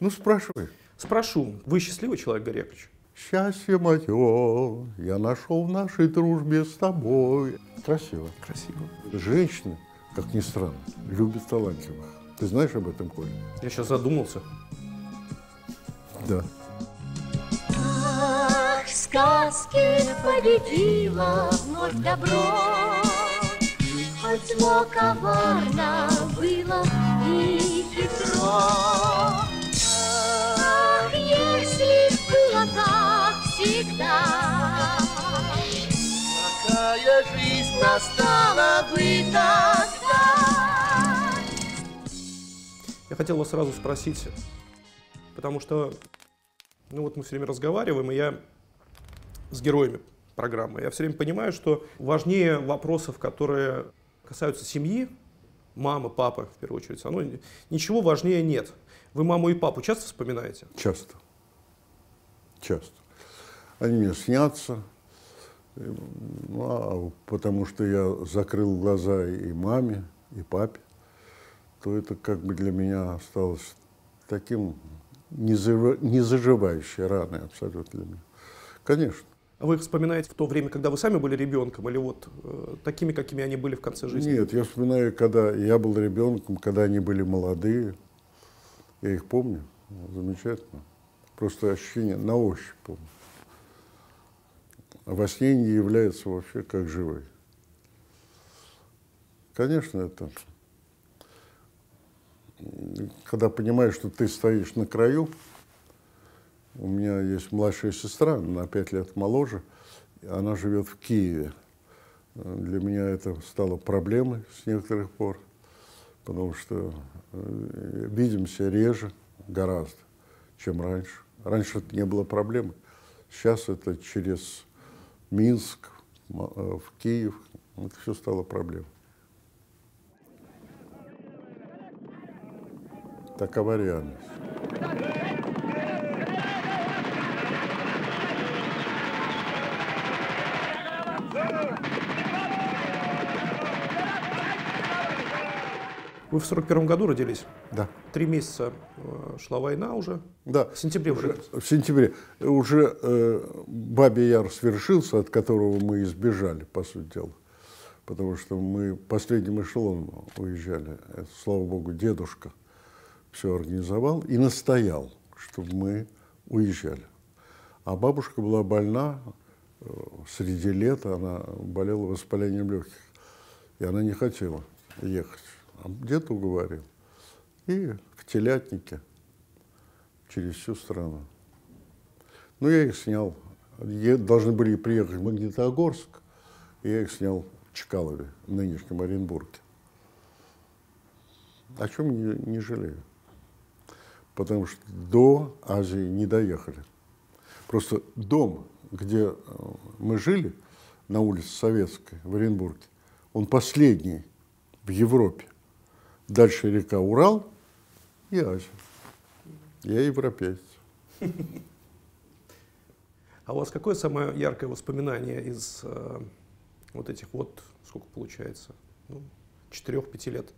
Ну, спрашивай. Спрошу, вы счастливый человек, Гарри Яковлевич? Счастье мое я нашел в нашей дружбе с тобой. Красиво. Красиво. Женщины, как ни странно, любят талантливых. Ты знаешь об этом, Коля? Я сейчас задумался. Да. Ах, в сказке победила вновь добро, Хоть зло коварно было и хитро. Всегда, Какая жизнь настала бы тогда. Я хотел вас сразу спросить, потому что, ну вот мы все время разговариваем, и я с героями программы, я все время понимаю, что важнее вопросов, которые касаются семьи, мамы, папы, в первую очередь, оно, ничего важнее нет. Вы маму и папу часто вспоминаете? Часто. Часто. Они мне снятся, ну, а потому что я закрыл глаза и маме, и папе, то это как бы для меня осталось таким незажив- незаживающей раной абсолютно для меня. Конечно. А вы их вспоминаете в то время, когда вы сами были ребенком, или вот э, такими, какими они были в конце жизни? Нет, я вспоминаю, когда я был ребенком, когда они были молодые. Я их помню. Замечательно. Просто ощущение на ощупь помню. А во сне они являются вообще как живые. Конечно, это... Когда понимаешь, что ты стоишь на краю, у меня есть младшая сестра, на пять лет моложе, она живет в Киеве. Для меня это стало проблемой с некоторых пор, потому что э, видимся реже гораздо, чем раньше. Раньше это не было проблемы. Сейчас это через Минск, э, в Киев, это все стало проблемой. Такова реальность. Вы в 41 году родились? Да. Три месяца э, шла война уже. Да. В сентябре Уже-? В сентябре. Уже э, Бабий Яр свершился, от которого мы избежали, по сути дела. Потому что мы последним эшелоном уезжали. Это, слава богу, дедушка все организовал и настоял, чтобы мы уезжали. А бабушка была больна э, среди лета, она болела воспалением легких. И она не хотела ехать. Дед уговорил. И в телятнике через всю страну. Ну, я их снял. Должны были приехать в Магнитогорск, и я их снял в Чкалове, в нынешнем Оренбурге. О чем не, не жалею. Потому что до Азии не доехали. Просто дом, где э, мы жили, на улице Советской, в Оренбурге, он последний в Европе. Дальше река Урал и Азия. Я европеец. А у вас какое самое яркое воспоминание из э, вот этих вот, сколько получается, ну, четырех-пяти лет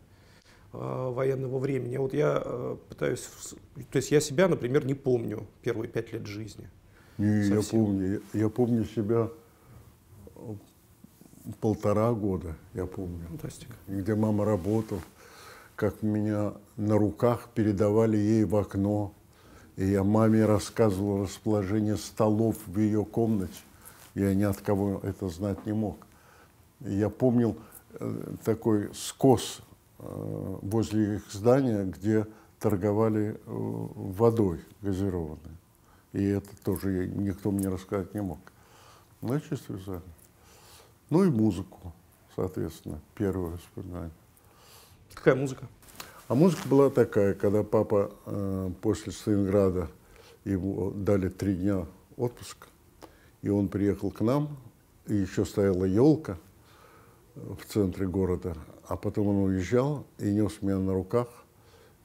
э, военного времени? Вот я э, пытаюсь, то есть я себя, например, не помню первые пять лет жизни. Не, я помню. Я, я помню себя э, полтора года, я помню. Фантастика. Где мама работала, как меня на руках передавали ей в окно. И я маме рассказывал расположение столов в ее комнате. Я ни от кого это знать не мог. Я помнил э, такой скос э, возле их здания, где торговали э, водой газированной. И это тоже никто мне рассказать не мог. Ну, я чувствую визуально. Ну и музыку, соответственно, первое воспоминание. Какая музыка? А музыка была такая, когда папа э, после Сталинграда ему дали три дня отпуск, и он приехал к нам, и еще стояла елка э, в центре города, а потом он уезжал и нес меня на руках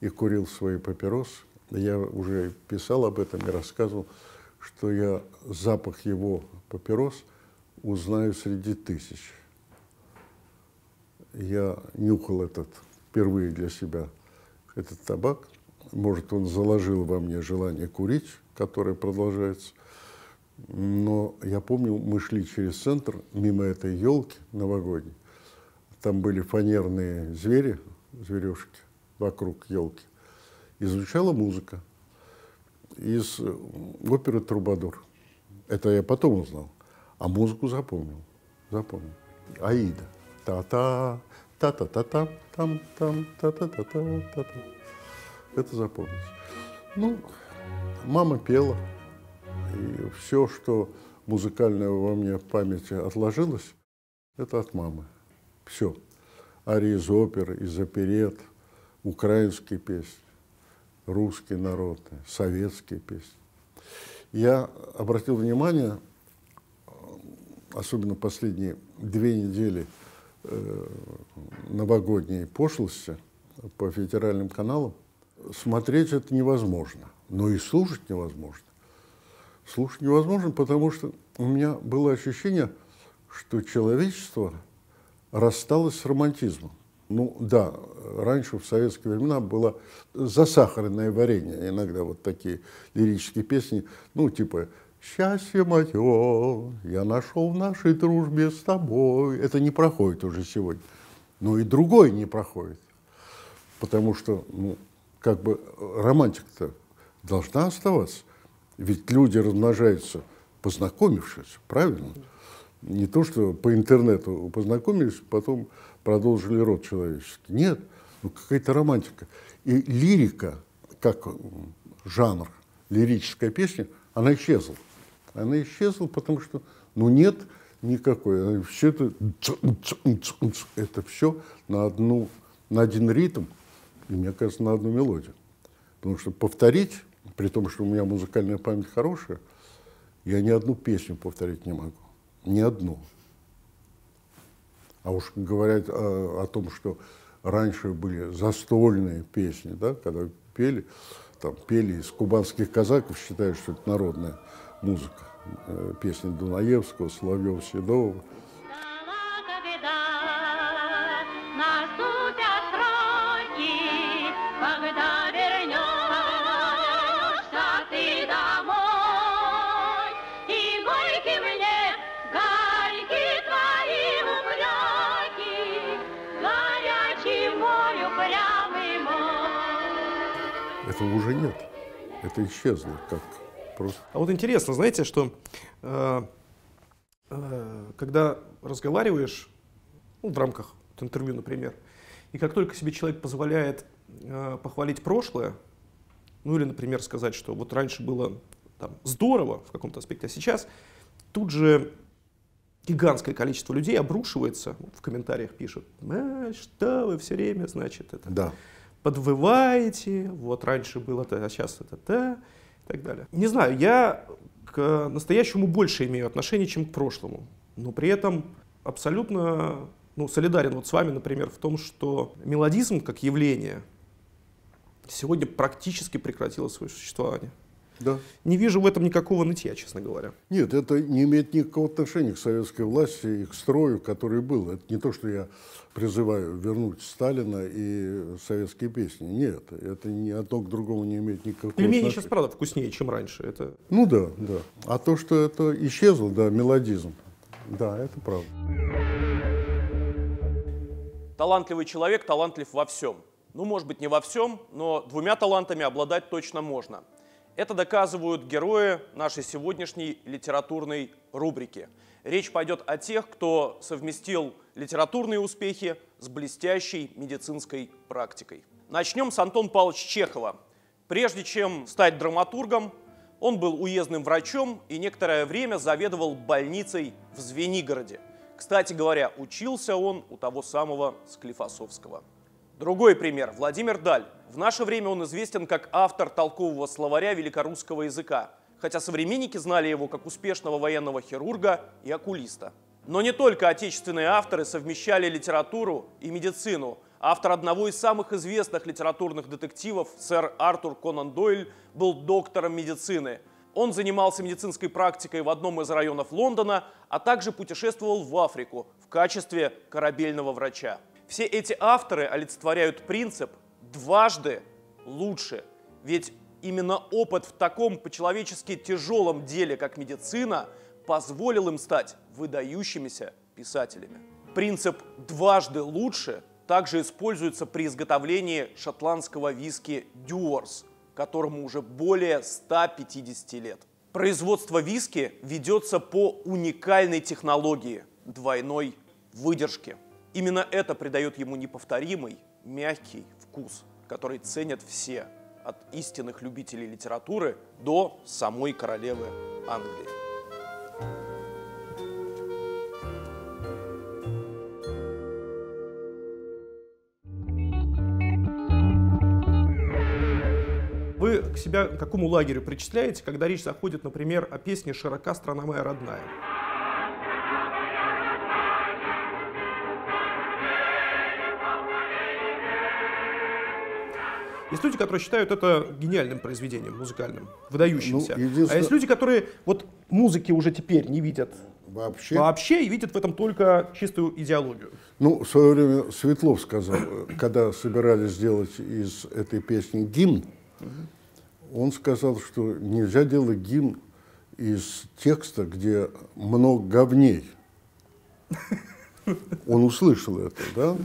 и курил свои папиросы. Я уже писал об этом и рассказывал, что я запах его папирос узнаю среди тысяч. Я нюхал этот впервые для себя этот табак Может, он заложил во мне желание курить, которое продолжается. Но я помню, мы шли через центр, мимо этой елки новогодней. Там были фанерные звери, зверюшки вокруг елки. И звучала музыка из э, оперы «Трубадур». Это я потом узнал. А музыку запомнил. Запомнил. Аида. Та-та, та-та-та-та, там, там, та-та-та-та, та-та. Это запомнилось. Ну, мама пела. И все, что музыкальное во мне в памяти отложилось, это от мамы. Все. Арии из оперы, из оперет, украинские песни, русские народные, советские песни. Я обратил внимание, особенно последние две недели э, новогодней пошлости по федеральным каналам, смотреть это невозможно, но и слушать невозможно. Слушать невозможно, потому что у меня было ощущение, что человечество рассталось с романтизмом. Ну да, раньше в советские времена было засахаренное варенье, иногда вот такие лирические песни, ну типа «Счастье мое, я нашел в нашей дружбе с тобой». Это не проходит уже сегодня. Но и другой не проходит. Потому что, ну, как бы романтика-то должна оставаться. Ведь люди размножаются, познакомившись, правильно? Не то, что по интернету познакомились, потом продолжили род человеческий. Нет, ну какая-то романтика. И лирика, как жанр, лирическая песня, она исчезла. Она исчезла, потому что, ну нет никакой. Все это, это все на, одну, на один ритм, и, мне кажется, на одну мелодию. Потому что повторить, при том, что у меня музыкальная память хорошая, я ни одну песню повторить не могу. Ни одну. А уж говорят о, о том, что раньше были застольные песни, да, когда пели, там, пели из кубанских казаков, считают, что это народная музыка. Э, песни Дунаевского, Соловьева, Седова. этого уже нет. Это исчезло как просто. А вот интересно, знаете, что э, э, когда разговариваешь ну, в рамках вот, интервью, например, и как только себе человек позволяет э, похвалить прошлое, ну или, например, сказать, что вот раньше было там, здорово в каком-то аспекте, а сейчас тут же гигантское количество людей обрушивается, в комментариях пишут, а, что вы все время, значит, это... Да подвываете, вот раньше было то, а сейчас это то, и так далее. Не знаю, я к настоящему больше имею отношение, чем к прошлому, но при этом абсолютно ну, солидарен вот с вами, например, в том, что мелодизм как явление сегодня практически прекратило свое существование. Да. Не вижу в этом никакого нытья, честно говоря. Нет, это не имеет никакого отношения к советской власти и к строю, который был. Это не то, что я призываю вернуть Сталина и советские песни. Нет, это ни одно к другому не имеет никакого Пельмени отношения. сейчас, правда, вкуснее, чем раньше. Это... Ну да, да. А то, что это исчезло, да, мелодизм, да, это правда. Талантливый человек талантлив во всем. Ну, может быть, не во всем, но двумя талантами обладать точно можно – это доказывают герои нашей сегодняшней литературной рубрики. Речь пойдет о тех, кто совместил литературные успехи с блестящей медицинской практикой. Начнем с Антона Павловича Чехова. Прежде чем стать драматургом, он был уездным врачом и некоторое время заведовал больницей в Звенигороде. Кстати говоря, учился он у того самого Склифосовского. Другой пример. Владимир Даль. В наше время он известен как автор толкового словаря великорусского языка, хотя современники знали его как успешного военного хирурга и окулиста. Но не только отечественные авторы совмещали литературу и медицину. Автор одного из самых известных литературных детективов, сэр Артур Конан Дойль, был доктором медицины. Он занимался медицинской практикой в одном из районов Лондона, а также путешествовал в Африку в качестве корабельного врача. Все эти авторы олицетворяют принцип «дважды лучше». Ведь именно опыт в таком по-человечески тяжелом деле, как медицина, позволил им стать выдающимися писателями. Принцип «дважды лучше» также используется при изготовлении шотландского виски Дюорс, которому уже более 150 лет. Производство виски ведется по уникальной технологии двойной выдержки. Именно это придает ему неповторимый, мягкий вкус, который ценят все, от истинных любителей литературы до самой королевы Англии. Вы к себя к какому лагерю причисляете, когда речь заходит, например, о песне «Широка страна моя родная»? Есть люди, которые считают это гениальным произведением музыкальным, выдающимся. Ну, единственное- А есть люди, которые вот музыки уже теперь не видят Вообще, вообще и видят в этом только чистую идеологию. ну, в свое время Светлов сказал, когда собирались сделать из этой песни гимн, он сказал, что нельзя делать гимн из текста, где много говней. Он услышал это, да?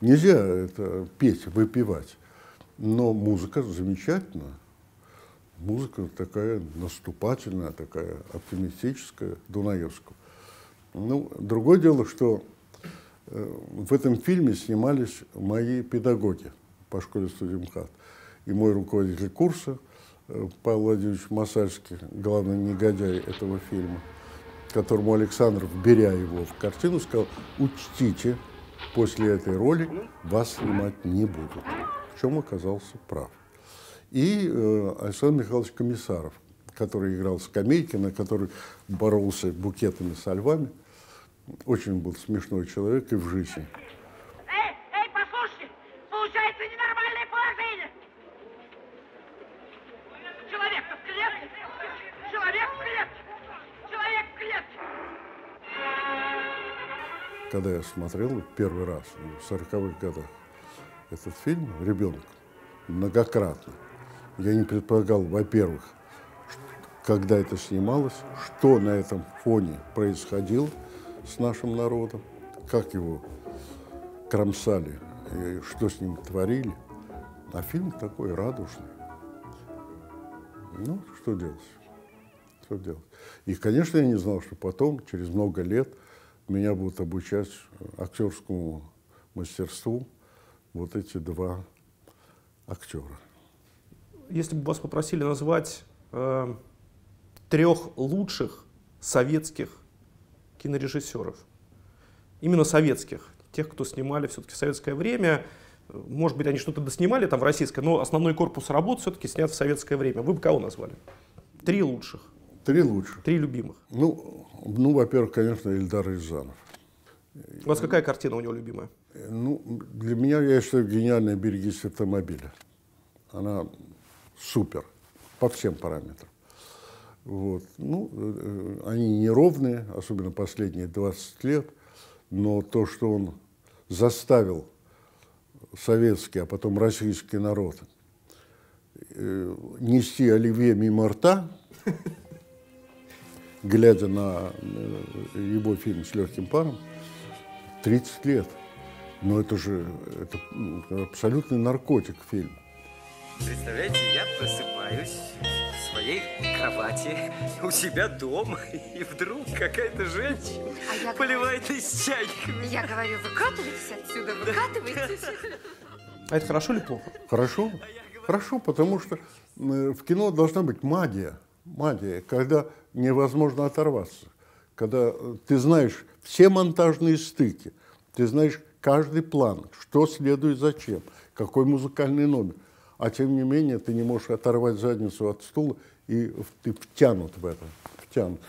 Нельзя это петь, выпивать. Но музыка замечательная. Музыка такая наступательная, такая оптимистическая, Дунаевская. Ну, другое дело, что э, в этом фильме снимались мои педагоги по школе студии МХАТ. И мой руководитель курса э, Павел Владимирович Масальский, главный негодяй этого фильма, которому Александров, беря его в картину, сказал, учтите, после этой роли вас снимать не будут. В чем оказался прав. И э, Александр Михайлович Комиссаров, который играл скамейки, на который боролся букетами со львами. Очень был смешной человек и в жизни. Эй, эй, послушайте! Получается ненормальное положение! Человек-то в клетке! Человек в клетке! Человек в клетке! Когда я смотрел первый раз в 40-х годах этот фильм «Ребенок» многократно, я не предполагал, во-первых, когда это снималось, что на этом фоне происходило с нашим народом, как его кромсали, и что с ним творили. А фильм такой радужный. Ну, что делать? Что делать? И, конечно, я не знал, что потом, через много лет, меня будут обучать актерскому мастерству вот эти два актера. Если бы вас попросили назвать э, трех лучших советских кинорежиссеров, именно советских, тех, кто снимали все-таки в советское время, э, может быть, они что-то доснимали там в российское, но основной корпус работ все-таки снят в советское время. Вы бы кого назвали? Три лучших, Три лучших. три любимых. Ну, ну во-первых, конечно, Ильдар Рязанов. У вас какая картина у него любимая? Ну, для меня, я считаю, гениальная «Берегись автомобиля». Она супер по всем параметрам. Вот. Ну, э, они неровные, особенно последние 20 лет, но то, что он заставил советский, а потом российский народ э, нести оливье мимо рта, глядя на э, его фильм с легким паром, 30 лет. Но это же это м, абсолютный наркотик фильм. Представляете, я просыпаюсь в своей кровати у себя дома, и вдруг какая-то женщина А я поливает из чайника. Я говорю, выкатывайтесь отсюда, выкатывайтесь. А это хорошо или плохо? Хорошо? Хорошо, потому что в кино должна быть магия. Магия, когда невозможно оторваться. Когда э, ты знаешь все монтажные стыки, ты знаешь каждый план, что следует зачем, какой музыкальный номер. А тем не менее ты не можешь оторвать задницу от стула, и ты втянут в это. Втянут.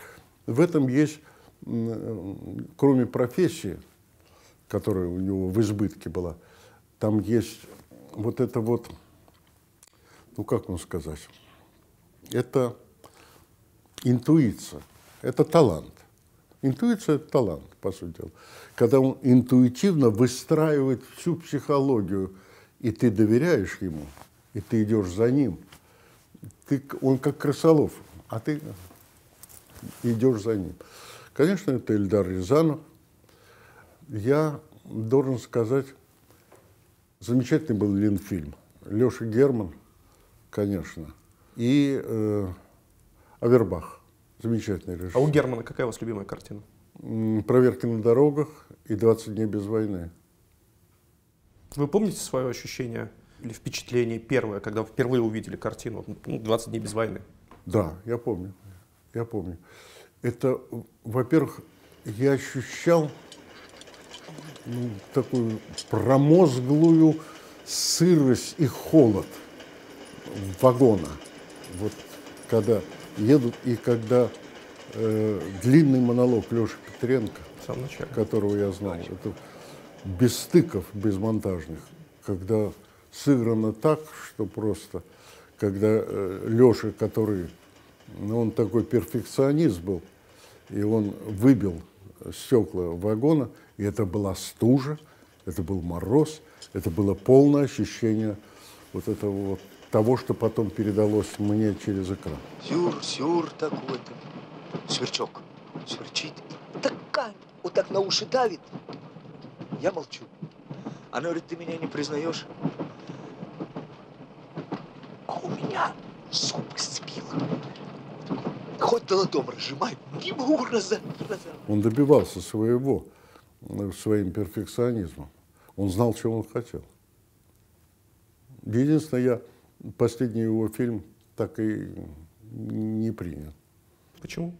В этом есть, э, кроме профессии, которая у него в избытке была, там есть вот это вот, ну как вам сказать, это интуиция, это талант. Интуиция – это талант, по сути дела. Когда он интуитивно выстраивает всю психологию, и ты доверяешь ему, и ты идешь за ним, ты, он как крысолов, а ты идешь за ним. Конечно, это Эльдар Рязанов. Я должен сказать, замечательный был Ленфильм. Леша Герман, конечно, и э, Авербах, замечательный режиссер. А у Германа какая у вас любимая картина? «Проверки на дорогах» и «20 дней без войны». Вы помните свое ощущение или впечатление первое, когда вы впервые увидели картину ну, «20 дней без войны»? Да, я помню. Я помню. Это, во-первых, я ощущал ну, такую промозглую сырость и холод вагона. Вот когда едут и когда э, длинный монолог Леши Петренко, которого я знал, это без стыков, без монтажных, когда сыграно так, что просто, когда э, Леша, который, ну, он такой перфекционист был, и он выбил стекла вагона, и это была стужа, это был мороз, это было полное ощущение вот этого вот, того, что потом передалось мне через экран. Сюр, сюр такой-то. Сверчок сверчит. Такая, вот так на уши давит. Я молчу. Она говорит, ты меня не признаешь? А у меня зубы сцепило. Хоть долотом разжимай, не могу раза, раза. Он добивался своего, э, своим перфекционизмом. Он знал, чего он хотел. Единственное, я последний его фильм так и не принял. Почему?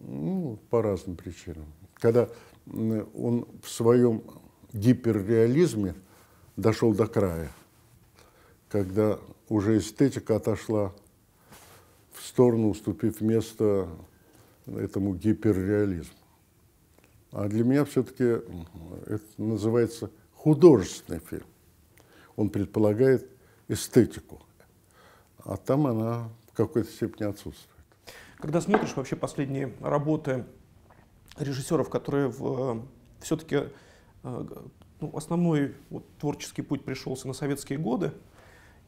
Ну, по разным причинам. Когда он в своем гиперреализме дошел до края, когда уже эстетика отошла в сторону, уступив место этому гиперреализму. А для меня все-таки это называется художественный фильм. Он предполагает эстетику, а там она в какой-то степени отсутствует. Когда смотришь вообще последние работы режиссеров, которые все-таки ну, основной вот, творческий путь пришелся на советские годы,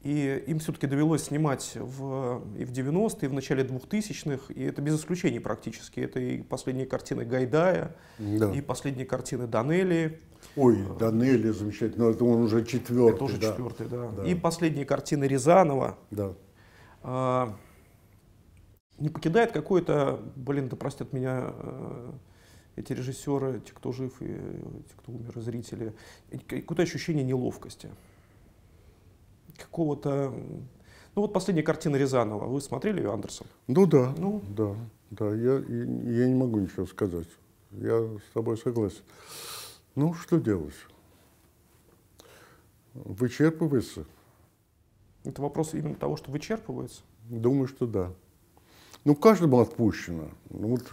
и им все-таки довелось снимать в, и в 90-е, и в начале 2000-х, и это без исключений практически. Это и последние картины Гайдая, Да. и последние картины Данелли, Ой, Данелли замечательно, но это он уже четвертый. это уже да. четвертый, да. Да. И последние картины Рязанова. Да. А, не покидает какое-то, блин, да простят меня э, эти режиссеры, те, кто жив и э, те, кто умер, и зрители, какое-то ощущение неловкости. Какого-то... Ну вот последняя картина Рязанова, вы смотрели ее, Андерсон? Ну да, Ну. да, да, я, я не могу ничего сказать. Я с тобой согласен. Ну, что делать? Вычерпывается? Это вопрос именно того, что вычерпывается. Думаю, что да. Ну, каждому отпущено. Ну, вот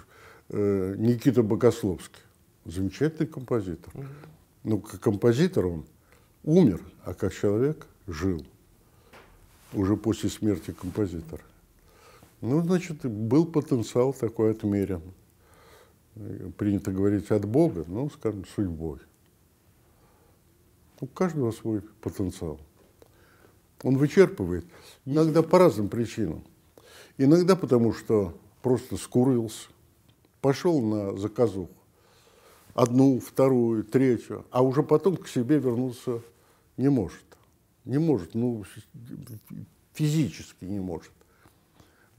э, Никита Богословский, замечательный композитор. Ну, как композитор он умер, а как человек жил. Уже после смерти композитора. Ну, значит, был потенциал такой отмерен. Принято говорить от Бога, ну, скажем, судьбой. У каждого свой потенциал. Он вычерпывает. Иногда по разным причинам. Иногда потому, что просто скурился, пошел на заказуху. Одну, вторую, третью. А уже потом к себе вернуться не может. Не может, ну, физически не может.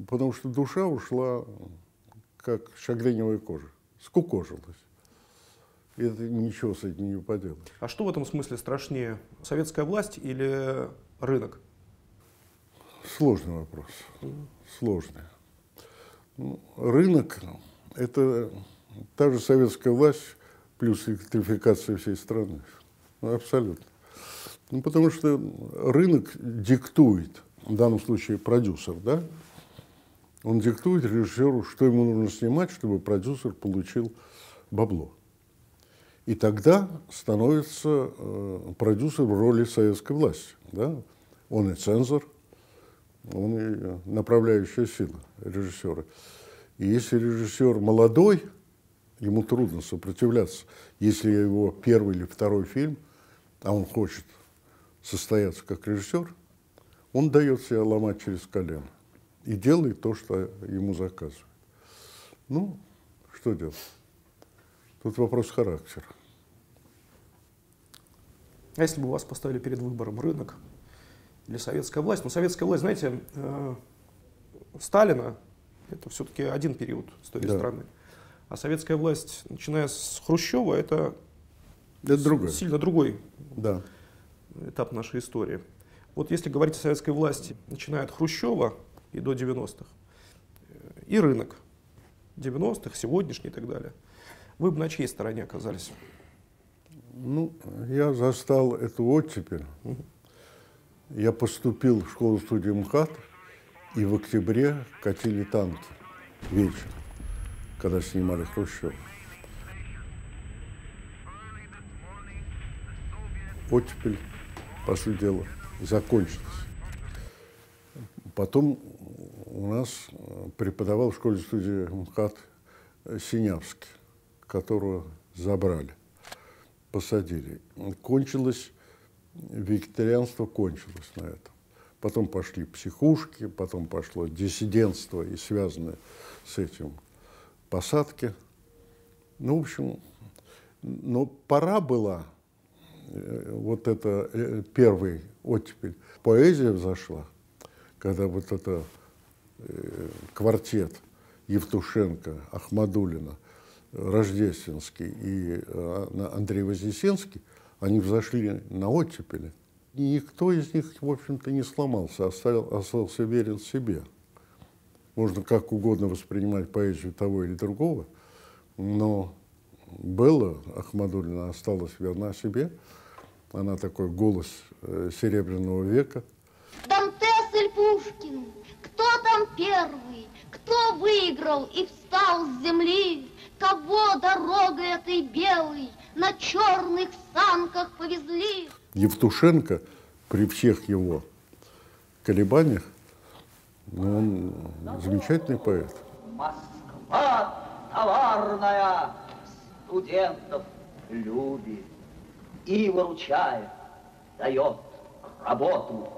Потому что душа ушла, как шагреневая кожа, скукожилась. И это ничего с этим не поделаешь. А что в этом смысле страшнее, советская власть или рынок? Сложный вопрос. Сложный. Ну, рынок – это та же советская власть плюс электрификация всей страны. Ну, абсолютно. Ну, потому что рынок диктует, в данном случае продюсер, да? Он диктует режиссеру, что ему нужно снимать, чтобы продюсер получил бабло. И тогда становится э, продюсер в роли советской власти. Да? Он и цензор, он и направляющая сила режиссера. И если режиссер молодой, ему трудно сопротивляться. Если его первый или второй фильм, а он хочет состояться как режиссер, он дает себя ломать через колено и делает то, что ему заказывают. Ну, что делать? Тут вопрос характера. А если бы вас поставили перед выбором рынок или советская власть? Ну, советская власть, знаете, э, Сталина это все-таки один период истории Да. страны. А советская власть, начиная с Хрущева, это, Это с- другое. сильно другой Да. этап нашей истории. Вот если говорить о советской власти, начиная от Хрущева и до 90-х, э, и рынок 90-х, сегодняшний и так далее, вы бы на чьей стороне оказались? Ну, я застал эту оттепель. Я поступил в школу-студию МХАТ, и в октябре катили танки вечером, когда снимали Хрущев. Оттепель, по сути дела, закончилась. Потом у нас э, преподавал в школе-студии МХАТ э, Синявский, которого забрали посадили. Кончилось, вегетарианство кончилось на этом. Потом пошли психушки, потом пошло диссидентство и связанное с этим посадки. Ну, в общем, но пора была, э, вот это первый оттепель, поэзия взошла, когда вот это квартет Евтушенко, Ахмадулина, Рождественский и э, Андрей Вознесенский, они взошли на оттепели. Никто из них, в общем-то, не сломался, оставил, остался верен себе. Можно как угодно воспринимать поэзию того или другого, но Белла Ахмадулина осталась верна себе. Она такой голос э, Серебряного века. Дантес или Пушкин? Кто там первый? Кто выиграл и встал с земли? Кого дорогой этой белой на черных санках повезли? Евтушенко при всех его колебаниях, ну, он замечательный поэт. Москва товарная студентов любит и выручает, дает работу.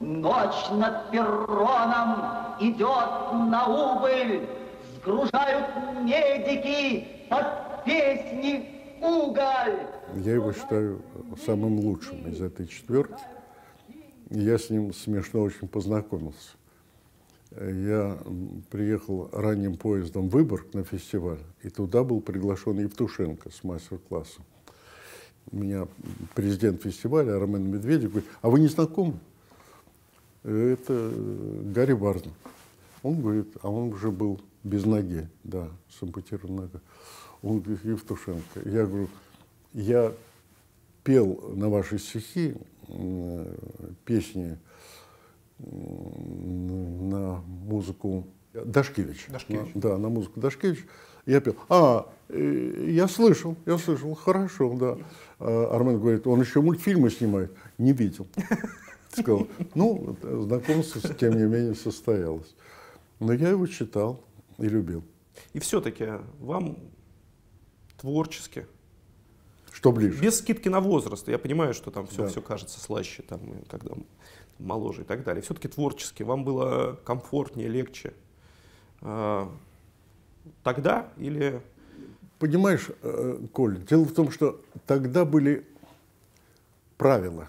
Ночь над перроном идет на убыль, сгружают медики под песни уголь. Я его считаю самым лучшим из этой четверки. Я с ним смешно очень познакомился. Я приехал ранним поездом в Выборг на фестиваль, и туда был приглашен Евтушенко с мастер-классом. Меня президент фестиваля Армен Медведев говорит, а вы не знакомы? Это э, Гарри Барн. Он говорит, а он уже был без ноги, да, с ампутированной ногой. Он говорит, Евтушенко. Я говорю, я пел на ваши стихи м, песни на музыку Дашкевич. Дашкевич. На- да, на музыку Дашкевич. Я пел. А, э, я слышал, я слышал, хорошо, да. А Армен говорит, он еще мультфильмы снимает. Не видел. Сказал, ну, знакомство, тем не менее, состоялось. Но я его читал и любил. И все-таки вам творчески, Что ближе? без скидки на возраст, я понимаю, что там все, Да. все кажется слаще, там, когда моложе и так далее. Все-таки творчески вам было комфортнее, легче а, тогда или Понимаешь, э, Коль, дело в том, что тогда были правила.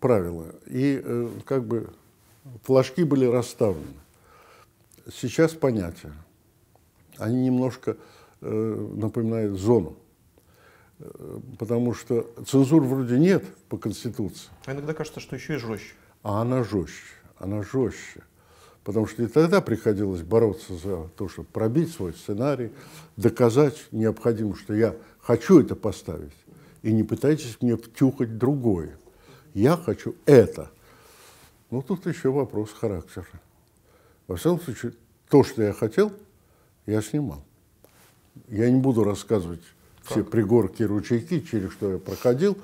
Правила. И э, как бы флажки были расставлены. Сейчас понятия. Они немножко э, напоминают зону. Э, Потому что цензур вроде нет по Конституции. а иногда кажется, что еще и жестче. А она жестче, она жестче. Потому что и тогда приходилось бороться за то, чтобы пробить свой сценарий, доказать необходимо, что я хочу это поставить. И не пытайтесь мне втюхать другое. Я хочу это. Ну, тут еще вопрос характера. Во всяком случае, то, что я хотел, я снимал. Я не буду рассказывать все пригорки ручейки, через что я проходил,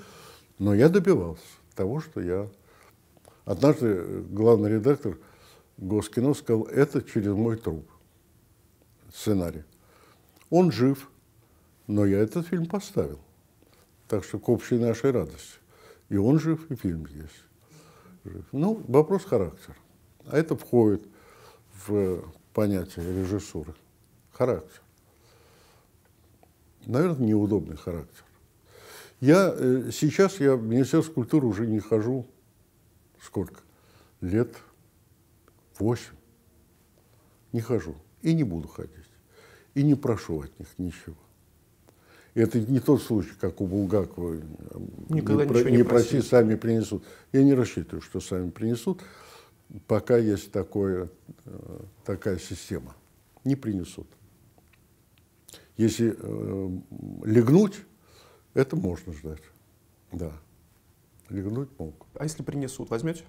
но я добивался того, что я Однажды э, главный редактор Госкино сказал, это через мой труп. Сценарий. Он жив, но я этот фильм поставил. Так что к общей нашей радости. И он жив, и фильм есть. жив. Ну, вопрос характера. А это входит в понятие режиссуры. Характер. Наверное, неудобный характер. Я э, сейчас я в Министерство культуры уже не хожу сколько? Лет восемь. Не хожу. И не буду ходить. И не прошу от них ничего. Это не тот случай, как у Булгакова. Никогда не, ничего не не проси, просили. сами принесут. Я не рассчитываю, что сами принесут, пока есть такое, э, такая система. Не принесут. Если э, легнуть, это можно ждать. Да. Легнуть могут. А если принесут, возьмете?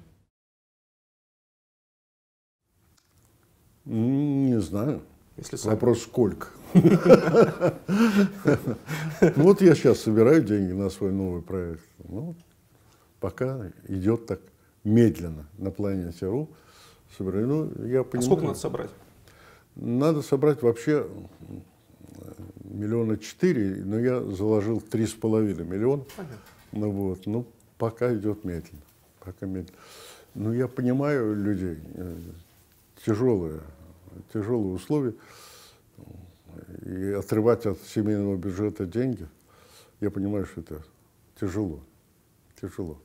Не знаю. Если сами. Вопрос сколько. Ну, Вот я сейчас собираю деньги на свой новый проект. Ну, пока идет так медленно на планете РУ. Собираю. Ну, я А понимаю. сколько надо собрать? Надо собрать вообще м, миллиона четыре, но я заложил три с половиной миллиона. Ну вот, ну пока идет медленно, пока медленно. Ну я понимаю людей, э, тяжелые, условия, и отрывать от семейного бюджета деньги, я понимаю, что это тяжело, тяжело.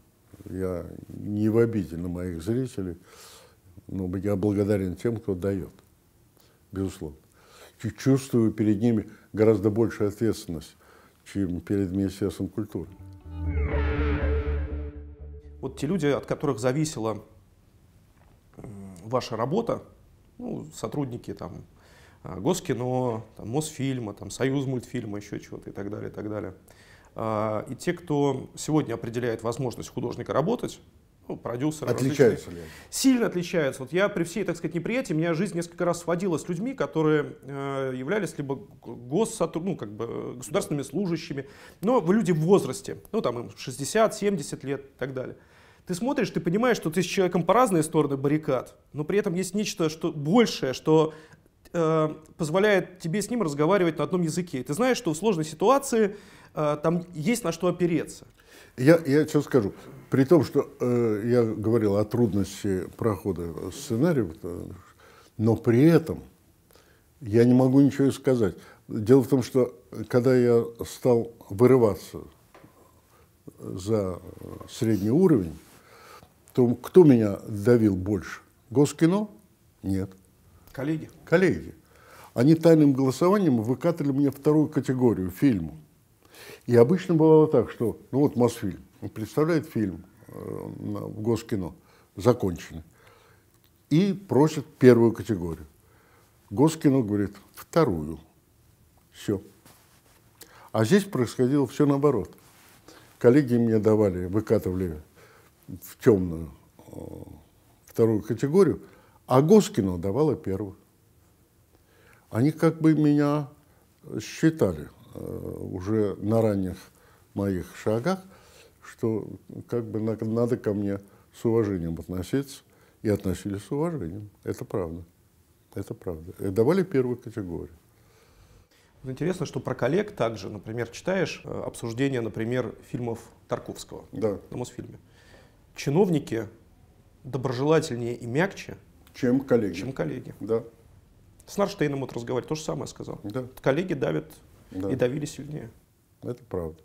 Я не в обиде на моих зрителей, но я благодарен тем, кто дает безусловно. Чувствую перед ними гораздо большую ответственность, чем перед Министерством культуры. Вот те люди, от которых зависела ваша работа, ну, сотрудники там а, Госкино, там, Мосфильма, там, Союз мультфильма, еще чего-то и так далее, и так далее. А, И те, кто сегодня определяет возможность художника работать, ну, продюсеры. Отличаются различные, ли? Сильно отличаются. Вот я при всей, так сказать, неприятии, меня жизнь несколько раз сводила с людьми, которые э, являлись либо госсотру... ну, как бы государственными служащими, но люди в возрасте, ну, там им 60, 70 лет и так далее. Ты смотришь, ты понимаешь, что ты с человеком по разные стороны баррикад, но при этом есть нечто что большее, что э, позволяет тебе с ним разговаривать на одном языке. Ты знаешь, что в сложной ситуации э, там есть на что опереться. Я, я сейчас скажу. При том, что э, я говорил о трудности прохода сценариев, э, но при этом я не могу ничего сказать. Дело в том, что когда я стал вырываться за средний уровень, то кто меня давил больше? Госкино? Нет. Коллеги. Коллеги. Они тайным голосованием выкатывали мне вторую категорию фильму. И обычно бывало так, что, ну вот Мосфильм представляет фильм э, в Госкино, законченный, и просит первую категорию. Госкино говорит, вторую. Все. А здесь происходило все наоборот. Коллеги мне давали, выкатывали в темную э, вторую категорию, а Госкино давала первую. Они как бы меня считали э, уже на ранних моих шагах, что как бы на- надо ко мне с уважением относиться. И относились с уважением. Это правда. Это правда. И давали первую категорию. Вот Интересно, что про коллег также, например, читаешь э, обсуждения, например, фильмов Тарковского Да. на Мосфильме. Чиновники доброжелательнее и мягче, Чем коллеги. чем коллеги. Да. С Нарштейном вот разговаривать, то же самое сказал. Да. Коллеги давят Да. и давили сильнее. Это правда.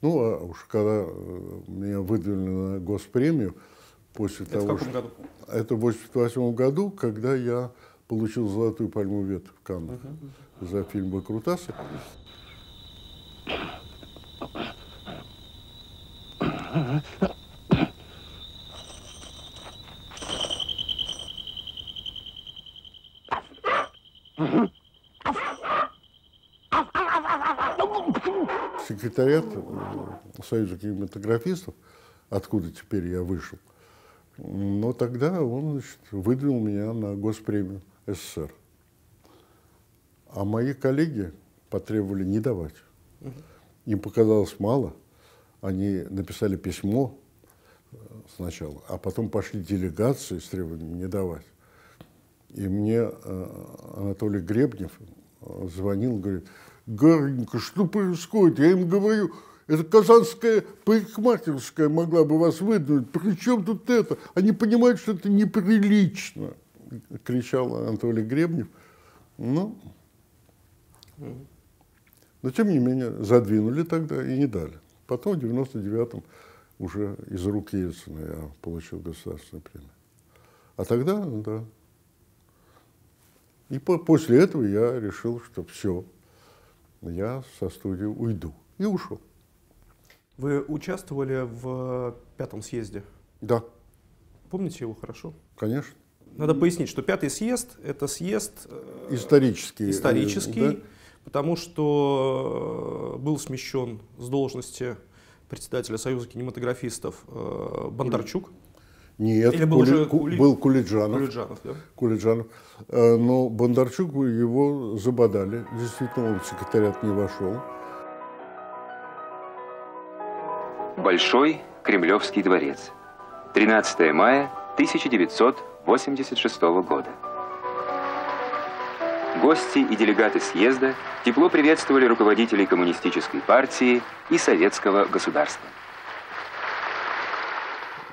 Ну, а уж когда э, меня выдвинули на госпремию, после Это в того, каком что- году? Это в 88 году, когда я получил золотую пальму ветвь в Каннах за фильм «Выкрутасы». Секретариат э, Союза кинематографистов, откуда теперь я вышел, но тогда он значит, выдвинул меня на госпремию СССР. А мои коллеги потребовали не давать. Им показалось мало. Они написали письмо э, сначала, а потом пошли делегации с требованием не давать. И мне э, Анатолий Гребнев э, звонил, говорит, Гарненько, что происходит? Я им говорю, Это казанская парикмахерская могла бы вас выдвинуть. При чем тут это? Они понимают, что это неприлично, кричал Анатолий Гребнев. Ну, но тем не менее задвинули тогда и не дали. Потом в 99-м уже из рук Ельцина я получил государственную премию. А тогда, да. И по после этого я решил, что все, я со студии уйду. И ушел. Вы участвовали в пятом съезде? Да. Помните его хорошо? Конечно. Надо пояснить, что пятый съезд – это съезд э, исторический, исторический да? потому что э, был смещен с должности председателя Союза кинематографистов э, Бондарчук. Нет, Или был, Кули, уже Кули... был Кулиджанов. Кулиджанов, да? Кулиджанов. Но Бондарчук его забодали. Действительно, он в секретариат не вошел. Большой Кремлевский дворец. 13 мая 1986 года. Гости и делегаты съезда тепло приветствовали руководителей коммунистической партии и советского государства.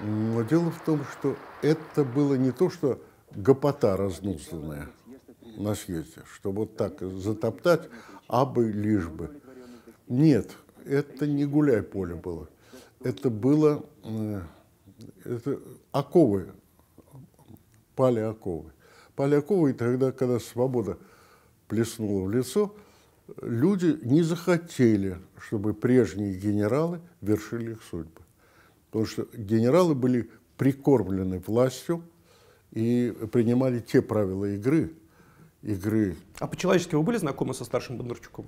Но дело в том, что это было не то, что гопота разнузданная на съезде, что вот так затоптать, а бы лишь бы. Нет, это не гуляй поле было это было э, это оковы, пали оковы. Пали оковы, и тогда, когда свобода плеснула в лицо, люди не захотели, чтобы прежние генералы вершили их судьбы. Потому что генералы были прикормлены властью и принимали те правила игры, игры. А по-человечески вы были знакомы со старшим Бондарчуком?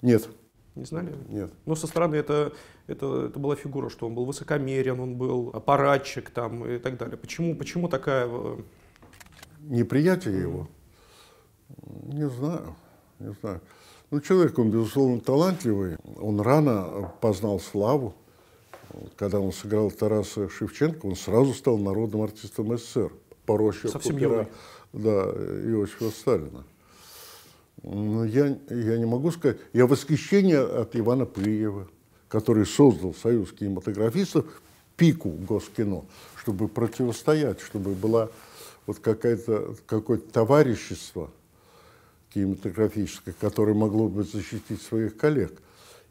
Нет. Не знали? Нет. Но со стороны это, это, это была фигура, что он был высокомерен, он был аппаратчик там и так далее. Почему, почему такая... Э, Неприятие его? Не знаю, не знаю. Ну, человек, он, безусловно, талантливый. Он рано познал славу. Когда он сыграл Тараса Шевченко, он сразу стал народным артистом СССР. По роще Совсем юный. Да, Иосифа Сталина. Ну, я, я не могу сказать. Я восхищение от Ивана Пырьева, который создал Союз кинематографистов, пику Госкино, чтобы противостоять, чтобы была вот какая-то, какое-то товарищество кинематографическое, которое могло бы защитить своих коллег.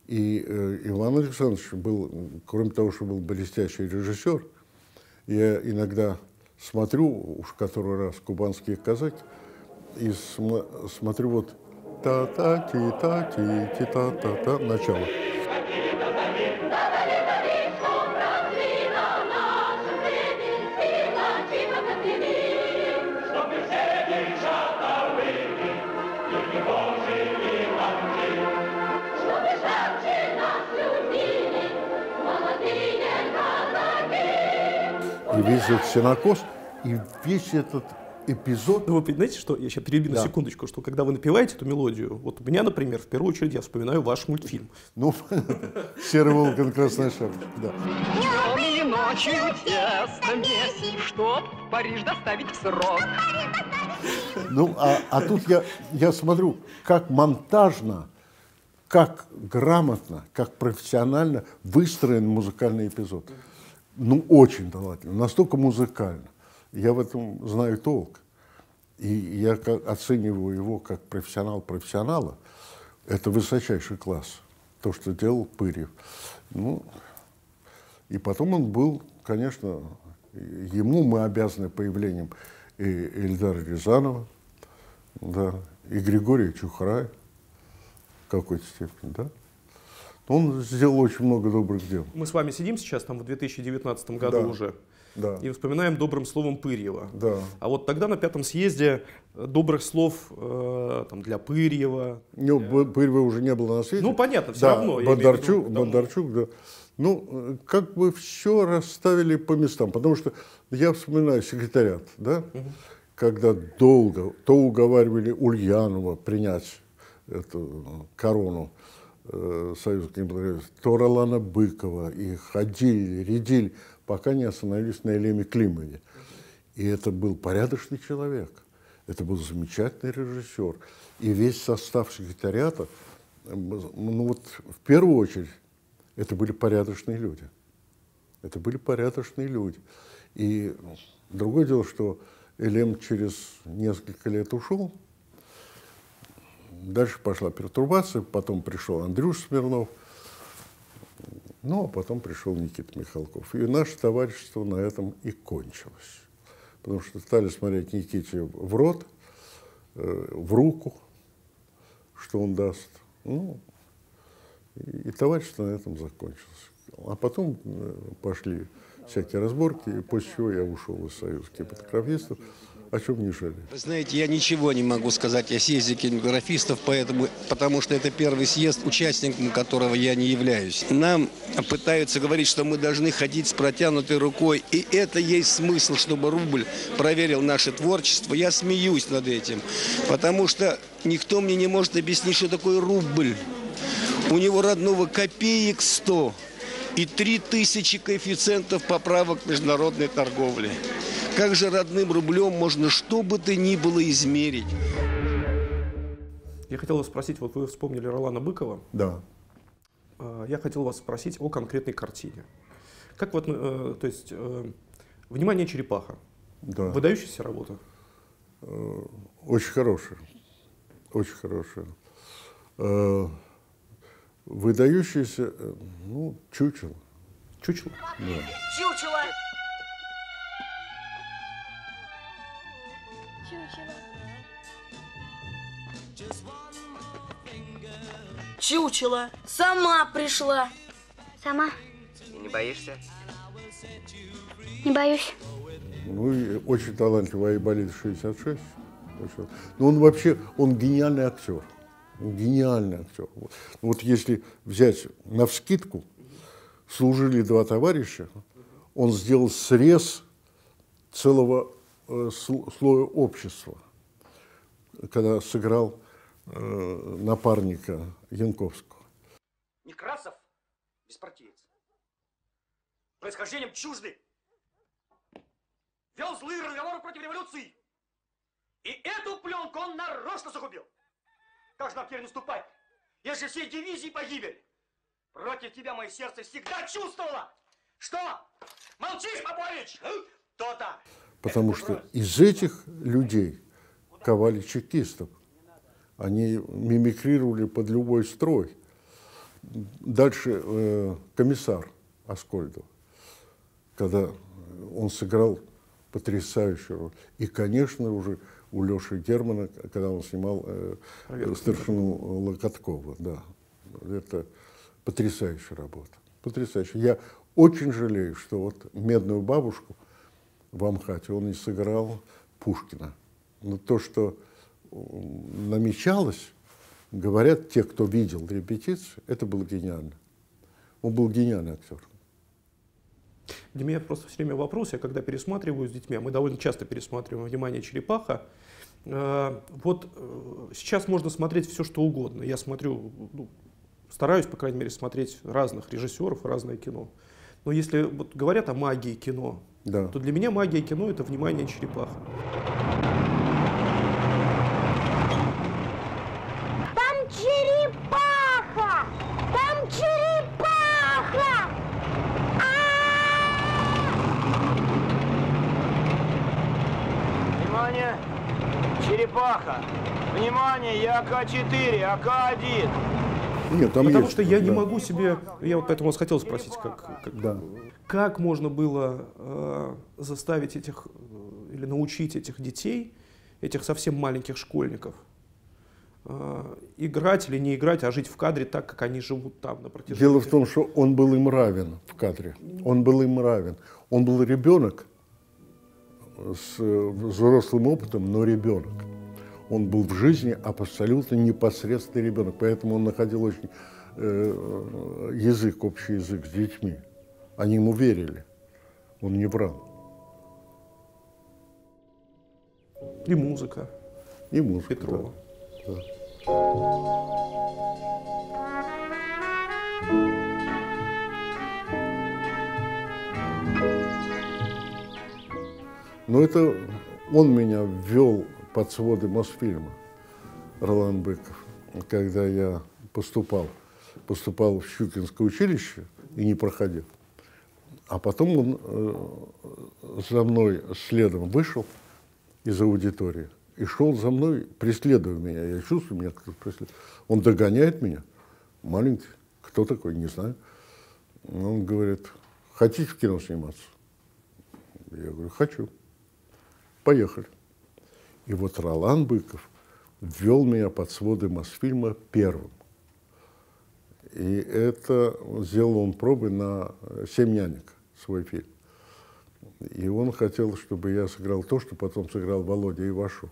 И э, Иван Александрович был, кроме того, что был блестящий режиссер, я иногда смотрю, уж который раз, «Кубанские казаки», и см смотрю вот та-та-ти-та-ти-ти-та-та-та, начало. И весь этот сенокос, и весь этот эпизод. Ну, вы понимаете, что, я сейчас перебью да. на секундочку, что когда вы напеваете эту мелодию, вот у меня, например, в первую очередь я вспоминаю ваш мультфильм. Ну, «Серый волк красная шапочка», да. Днем и ночью чтоб Париж доставить в срок. Ну, а, а тут я, я смотрю, как монтажно, как грамотно, как профессионально выстроен музыкальный эпизод. Ну, очень талантливо, настолько музыкально. Я в этом знаю толк. И я оцениваю его как профессионал профессионала. Это высочайший класс, то, что делал Пырьев. Ну, и потом он был, конечно, ему мы обязаны появлением и Эльдара Рязанова, да, и Григория Чухрая в какой-то степени, да. Он сделал очень много добрых дел. Мы с вами сидим сейчас там в 2019 году да. уже да. и вспоминаем добрым словом Пырьева. Да. А вот тогда на пятом съезде добрых слов э, там, для Пырьева. Ну, для... Пырьева уже не было на свете. Ну, понятно, все да, равно. Бондарчук, виду, Бондарчук, да. Ну, как бы все расставили по местам, потому что я вспоминаю секретариат, да, угу. когда долго то уговаривали Ульянова принять эту корону э, Союза кинематографистов, то Ролана Быкова, и ходили, рядили пока не остановились на Елеме Климове. И это был порядочный человек, это был замечательный режиссер. И весь состав секретариата, ну вот в первую очередь, это были порядочные люди. Это были порядочные люди. И другое дело, что Элем через несколько лет ушел, дальше пошла пертурбация, потом пришел Андрюш Смирнов, ну, а потом пришел Никита Михалков. И наше товарищество на этом и кончилось. Потому что стали смотреть Никите в рот, э, в руку, что он даст. Ну, и, товарищество на этом закончилось. А потом э, пошли всякие разборки, после чего я ушел из Союза кинематографистов, о чем жалею. Вы знаете, я ничего не могу сказать о съезде кинематографистов, поэтому, потому что это первый съезд, участником которого я не являюсь. Нам пытаются говорить, что мы должны ходить с протянутой рукой, и это есть смысл, чтобы рубль проверил наше творчество. Я смеюсь над этим, потому что никто мне не может объяснить, что такое рубль. У него родного копеек 100 и 3000 коэффициентов поправок международной торговли. Как же родным рублем можно что бы то ни было измерить? Я хотел вас спросить, вот вы вспомнили Ролана Быкова. Да. А, я хотел вас спросить о конкретной картине. Как вот, э, то есть, э, «Внимание, черепаха». Да. Выдающаяся работа? Э, очень хорошая. Очень хорошая. Выдающаяся, ну, чучело. Чучело? Да. Чучело! Чучело. Сама пришла. Сама? И не боишься? Не боюсь. Ну, очень талантливый Айболит 66. Но ну, он вообще, он гениальный актер. Он гениальный актер. Вот. Ну, вот если взять на вскидку, служили два товарища, он сделал срез целого слоя общества, когда сыграл э, напарника Янковского. Некрасов беспартиец. Происхождением чужды. Вел злые разговоры против революции. И эту пленку он нарочно загубил. Как же нам теперь наступать, если все дивизии погибель? Против тебя мое сердце всегда чувствовало. Что? Молчишь, Попович? То-то. Потому что из этих людей ковали чекистов. Они мимикрировали под любой строй. Дальше э, комиссар Аскольдов, когда он сыграл потрясающую роль. И, конечно, уже у Леши Германа, когда он снимал э, старшину Локоткова. Да. Это потрясающая работа. Потрясающая. Я очень жалею, что вот «Медную бабушку» в Амхате он не сыграл Пушкина. Но то, что намечалось, говорят те, кто видел репетицию, это было гениально. Он был гениальный актер. Для меня просто все время вопрос, я когда пересматриваю с детьми, а мы довольно часто пересматриваем «Внимание, черепаха», э, вот э, сейчас можно смотреть все, что угодно. Я смотрю, ну, стараюсь, по крайней мере, смотреть разных режиссеров, разное кино. Но если вот говорят о магии кино, да. то для меня магия кино — это «Внимание, черепаха». Черепаха! Внимание, я АК-4, АК-1! Нет, там Потому есть, что я да. не могу себе, я вот поэтому вас хотел спросить, как, как, да. как можно было э, заставить этих, э, или научить этих детей, этих совсем маленьких школьников, э, играть или не играть, а жить в кадре так, как они живут там на протяжении. Дело в том, что он был им равен в кадре. Он был им равен. Он был ребенок, с взрослым опытом, но ребенок. Он был в жизни абсолютно непосредственный ребенок, поэтому он находил очень э, язык, общий язык с детьми. Они ему верили, он не врал. И музыка. И музыка. Петрова. Да. Да. Но это он меня ввел под своды Мосфильма, Ролан Быков, когда я поступал поступал в Щукинское училище и не проходил. А потом он э, за мной следом вышел из аудитории и шел за мной, преследуя меня. Я чувствую, меня кто-то преследует. Он догоняет меня, маленький, кто такой, не знаю. Он говорит, хотите в кино сниматься? Я говорю, хочу. Поехали. И вот Ролан Быков ввел меня под своды Мосфильма первым. И это сделал он пробы на «Семь нянек», свой фильм. И он хотел, чтобы я сыграл то, что потом сыграл Володя Ивашов.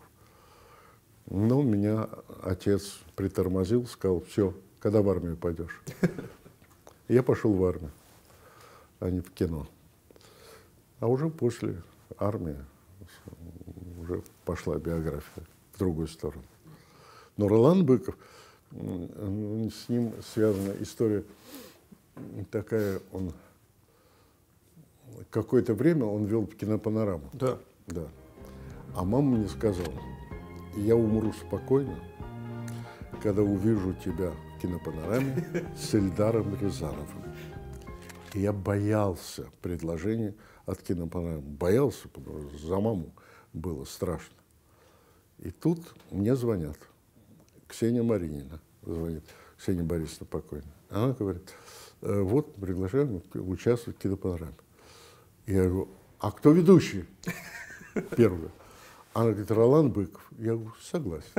Но меня отец притормозил, сказал, все, когда в армию пойдешь? Я пошел в армию, а не в кино. А уже после армии уже пошла биография в другую сторону. Но Ролан Быков, с ним связана история такая, он какое-то время он вел кинопанораму. Да. Да. А мама мне сказала, я умру спокойно, когда увижу тебя в кинопанораме с Эльдаром Рязановым. И я боялся предложения от кинопанорамы. Боялся, потому что за маму было страшно. И тут мне звонят. Ксения Маринина звонит. Ксения Борисовна покойная. Она говорит, «Э, вот приглашаем участвовать в кинопанораме. Я говорю, а кто ведущий? Первый. Она говорит, Ролан Быков. Я говорю, согласен.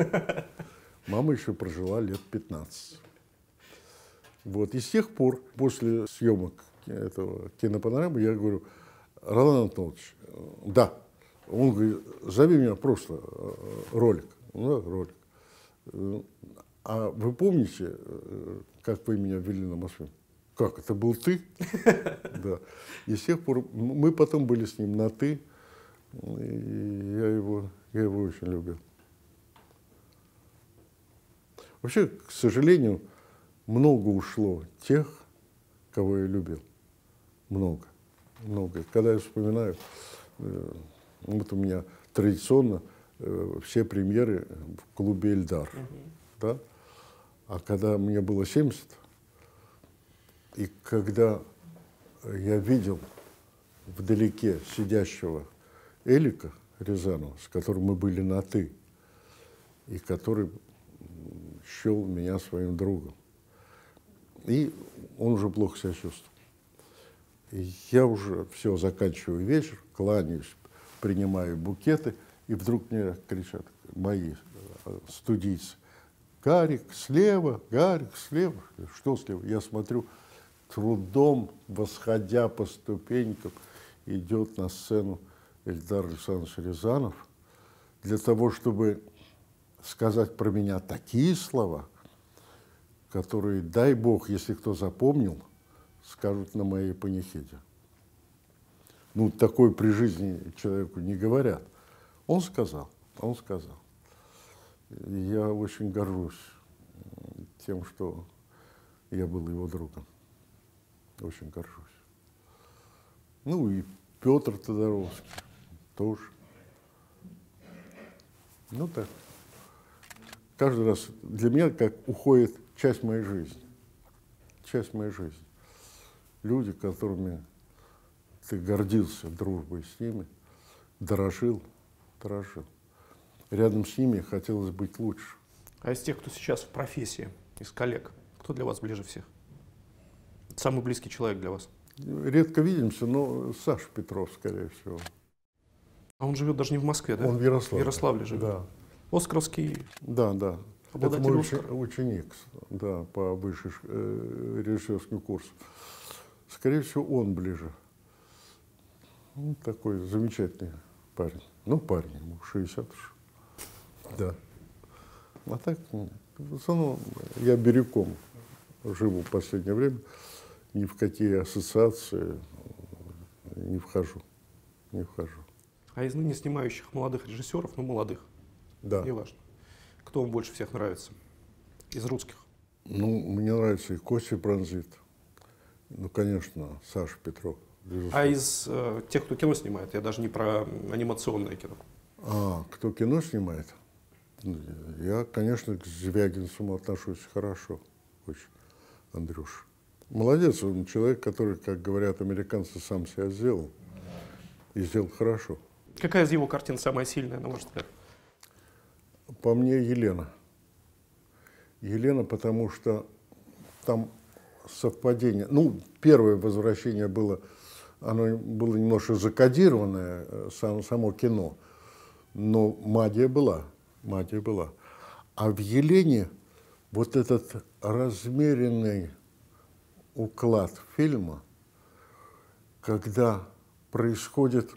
Мама еще прожила лет 15. Вот. И с тех пор, после съемок этого кинопанорамы, я говорю, Ролан Антонович, да. Он говорит, зови меня просто э, ролик. Ну, да, ролик. А вы помните, э, как вы меня ввели на Москву? Как, это был ты? Да. И с тех пор мы потом были с ним на ты. И я его, я его очень любил. Вообще, к сожалению, много ушло тех, кого я любил. Много. Много. Когда я вспоминаю, э, вот у меня традиционно э, все премьеры в клубе Эльдар. Да? А когда мне было 70, и когда я видел вдалеке сидящего Элика Рязанова, с которым мы были на «ты», и который счел меня своим другом. И он уже плохо себя чувствовал. И я уже все, заканчиваю вечер, кланяюсь, принимаю букеты, и вдруг мне кричат мои э, студийцы, Гарик, слева, Гарик, слева. Что слева? Я смотрю, трудом, восходя по ступенькам, идет на сцену Эльдар Александрович Рязанов для того, чтобы сказать про меня такие слова, которые, дай Бог, если кто запомнил, скажут на моей панихиде. Ну, такое при жизни человеку не говорят. Он сказал, он сказал. Я очень горжусь тем, что я был его другом. Очень горжусь. Ну и Петр Тодоровский тоже. Ну так. Каждый раз для меня как уходит часть моей жизни. Часть моей жизни. Люди, которыми ты гордился дружбой с ними, дорожил, дорожил. Рядом с ними хотелось быть лучше. А из тех, кто сейчас в профессии, из коллег, кто для вас ближе всех? Самый близкий человек для вас? Редко видимся, но Саша Петров, скорее всего. А он живет даже не в Москве, да? Он в Ярославле. В Ярославле живет. Да. Оскаровский. Да, да. Это мой Оскара. ученик, да, по высшей ш- э, режиссерскому курсу. Скорее всего, он ближе. Ну, такой замечательный парень. Ну, парень, ему 60 уж. Да. А так, м, в основном, я бирюком живу в последнее время. Ни в какие ассоциации не вхожу. Не вхожу. А из ныне снимающих молодых режиссеров, ну молодых, Да. неважно, кто вам больше всех нравится? Из русских. Ну, мне нравится и Костя Бронзит. Ну, конечно, Саша Петров. Безусловно. А из э, тех, кто кино снимает, я даже не про анимационное кино. А, кто кино снимает? Я, конечно, к Звягинцеву отношусь хорошо. Очень. Андрюш. Молодец, он человек, который, как говорят американцы, сам себя сделал. И сделал хорошо. Какая из его картин самая сильная, на ваш взгляд? По мне, Елена. Елена, потому что там совпадение. Ну, первое возвращение было, оно было немножко закодированное, э, сам, само кино, но магия была, магия была. А в Елене вот этот размеренный уклад фильма, когда происходит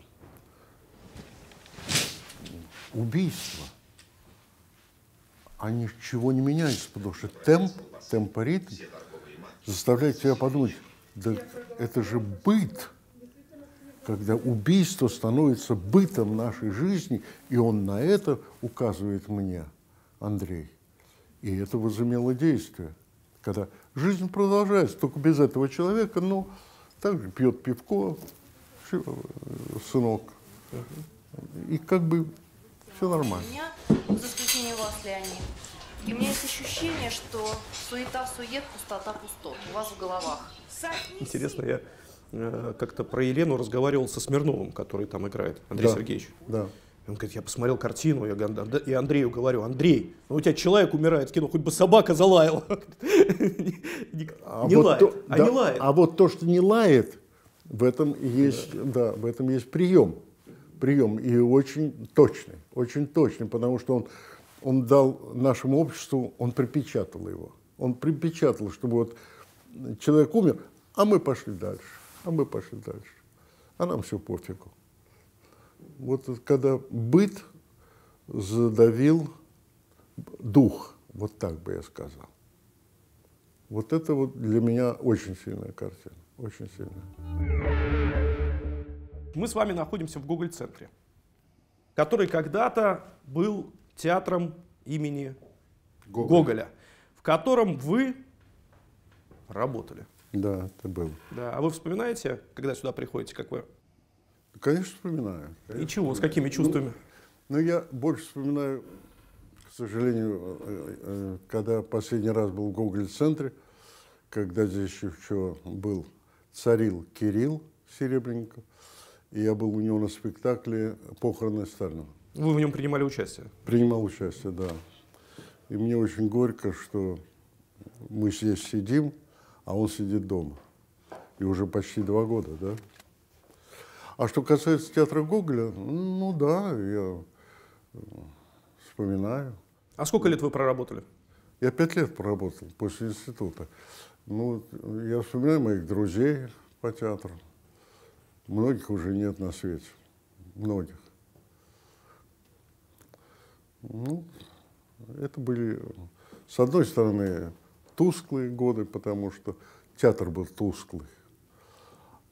убийство, а ничего не меняется, потому что темп, темпоритм заставляет тебя подумать, да это же быт, когда убийство становится бытом нашей жизни, и он на это указывает мне, Андрей. И это возымело действие, когда жизнь продолжается, только без этого человека, но также пьет пивко, сынок, и как бы все нормально. У меня, за исключением вас, Леонид, и у меня есть ощущение, что суета сует, пустота пустот у вас в головах. Интересно, я как-то про Елену разговаривал со Смирновым, который там играет, Андрей Да, Сергеевич. Да. И Он говорит, я посмотрел картину, я и Андрею говорю, Андрей, ну у тебя человек умирает в кино, хоть бы собака залаяла. Не вот лает, а не лает. А вот то, что не лает, в этом есть, да. в этом есть прием. Прием и очень точный, очень точный, потому что он, он дал нашему обществу, он припечатал его. Он припечатал, чтобы вот человек умер, а мы пошли дальше, а мы пошли дальше. А нам все пофигу. Вот когда быт задавил дух, вот так бы я сказал. Вот это вот для меня очень сильная картина, очень сильная. Мы с вами находимся в Гоголь-центре, который когда-то был театром имени Гоголя, в котором вы работали. Да, это было. Да. А вы вспоминаете, когда сюда приходите, как вы? Конечно, вспоминаю. конечно, И чего, с какими чувствами? Ну, ну, я больше вспоминаю, к сожалению, э, э, когда последний раз был в Гоголь-центре, когда здесь еще был, царил Кирилл Серебренников, и я был у него на спектакле «Похороны Сталина». Вы в нем принимали участие? Принимал участие, да. И мне очень горько, что мы здесь сидим, а он сидит дома. И уже почти два года, да. А что касается театра Гоголя, ну да, я э, вспоминаю. А сколько лет вы проработали? Я пять лет проработал после института. Ну, я вспоминаю моих друзей по театру. Многих уже нет на свете. Многих. Ну, это были, с одной стороны, тусклые годы, потому что театр был тусклый.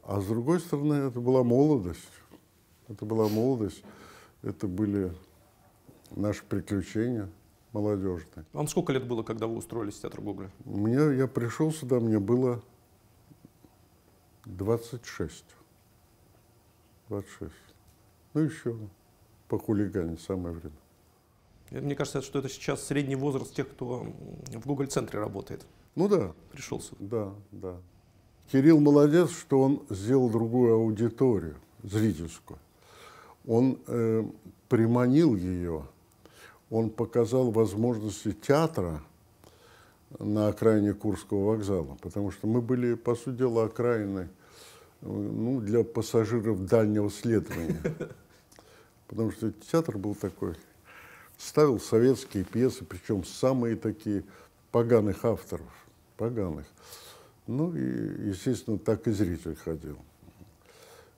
А с другой стороны, это была молодость. Это была молодость. Это были наши приключения молодежные. Вам сколько лет было, когда вы устроились в театр Гоголя? Мне, я пришел сюда, мне было 26. 26. Ну еще похулиганить самое время. Это, Мне кажется, что это сейчас средний возраст тех, кто в Гоголь-центре работает. Ну да. Пришел сюда. Да, да. Кирилл молодец, что он сделал другую аудиторию, зрительскую. Он э, приманил ее, он показал возможности театра на окраине Курского вокзала, потому что мы были, по сути дела, окраиной э, ну, для пассажиров дальнего следования. Потому что театр был такой, ставил советские пьесы, причем самые такие поганых авторов, поганых. Ну и, естественно, так и зритель ходил.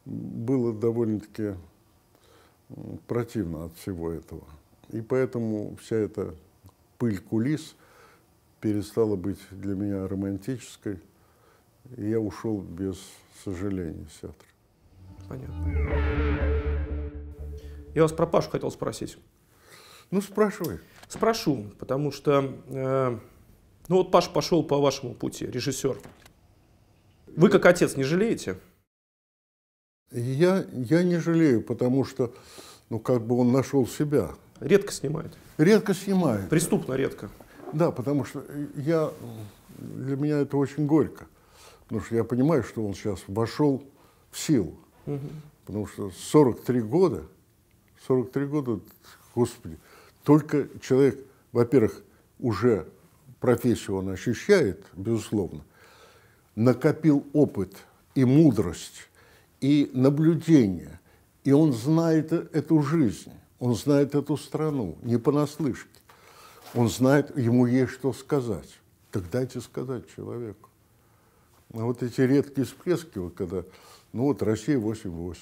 Было довольно-таки противно от всего этого. И поэтому вся эта пыль кулис перестала быть для меня романтической. И я ушел без сожаления с театра. Понятно. Я вас про Пашу хотел спросить. Ну, спрашивай. Спрошу, потому что, э, ну вот Паша пошел по вашему пути, режиссер. Вы как отец не жалеете? Я, я не жалею, потому что, ну, как бы он нашел себя. Редко снимает. Редко снимает. Преступно редко. Да, потому что я, для меня это очень горько. Потому что я понимаю, что он сейчас вошел в силу. Потому что 43 года, 43 года, господи, только человек, во-первых, уже профессию он ощущает, безусловно, накопил опыт и мудрость, и наблюдение, и он знает эту жизнь, он знает эту страну, не понаслышке. Он знает, ему есть что сказать. Так дайте сказать человеку. А вот эти редкие всплески, вот когда, ну вот Россия 8-8.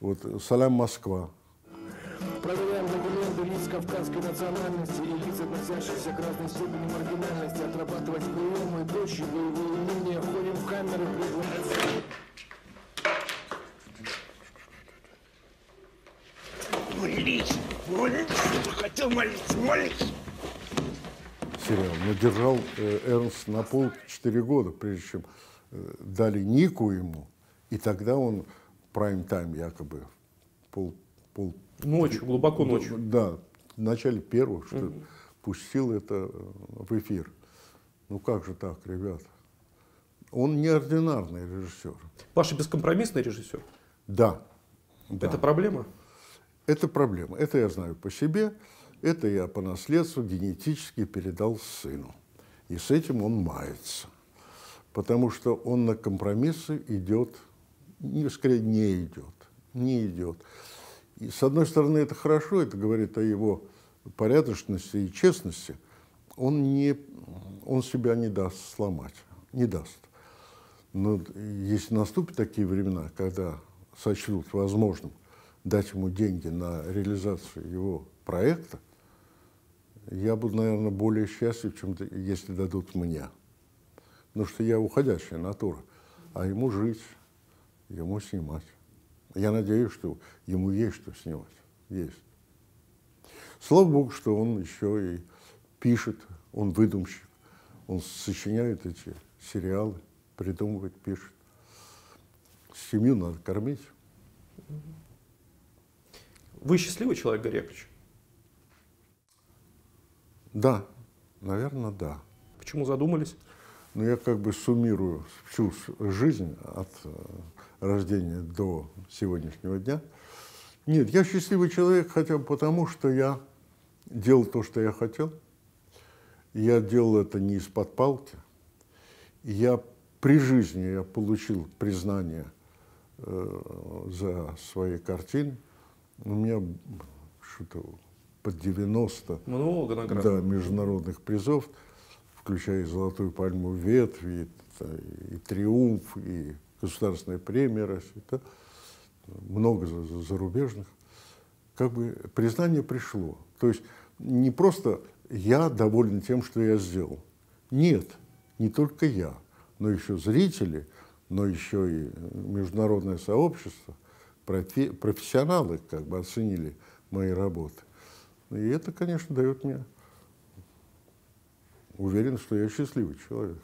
Вот Салям Москва. Проверяем документы лиц кавказской национальности и лиц, относящихся к разной степени маргинальности, отрабатывать приемы и прочие боевые умения, ходим в камеры, предлагаем. Молись, молись, хотел молиться, молись. сериал. Но держал э, Эрнст на пол 4 года, прежде чем э, дали Нику ему. И тогда он прайм-тайм якобы пол, пол... Ночью, глубоко ночью. Да, в начале первого, что пустил это э, в эфир. Ну как же так, ребята? Он неординарный режиссер. Паша бескомпромиссный режиссер? Да. да. Это проблема? Это проблема. Это я знаю по себе. Это я по наследству генетически передал сыну. И с этим он мается. Потому что он на компромиссы идет, не, скорее не идет. Не идет. И с одной стороны это хорошо, это говорит о его порядочности и честности. Он, не, он себя не даст сломать, не даст. Но если наступят такие времена, когда сочтут возможным дать ему деньги на реализацию его проекта, я буду, наверное, более счастлив, чем если дадут мне. Потому что я уходящая натура, а ему жить, ему снимать. Я надеюсь, что ему есть что снимать. Есть. Слава Богу, что он еще и пишет, он выдумщик, он сочиняет эти сериалы придумывать, пишет. Семью надо кормить. Вы счастливый человек, Гарри Яковлевич? Да, наверное, да. Почему задумались? Ну, я как бы суммирую всю жизнь от рождения до сегодняшнего дня. Нет, я счастливый человек хотя бы потому, что я делал то, что я хотел. Я делал это не из-под палки. Я при жизни я получил признание э, за свои картины. У меня что-то под 90 Много наград. Да, международных призов, включая и «Золотую пальму ветви», и, и «Триумф», и государственная премия России, да, много зарубежных. Как бы признание пришло. То есть не просто я доволен тем, что я сделал. Нет, не только я, но еще зрители, но еще и международное сообщество, профессионалы как бы оценили мои работы. И это, конечно, дает мне уверен, что я счастливый человек.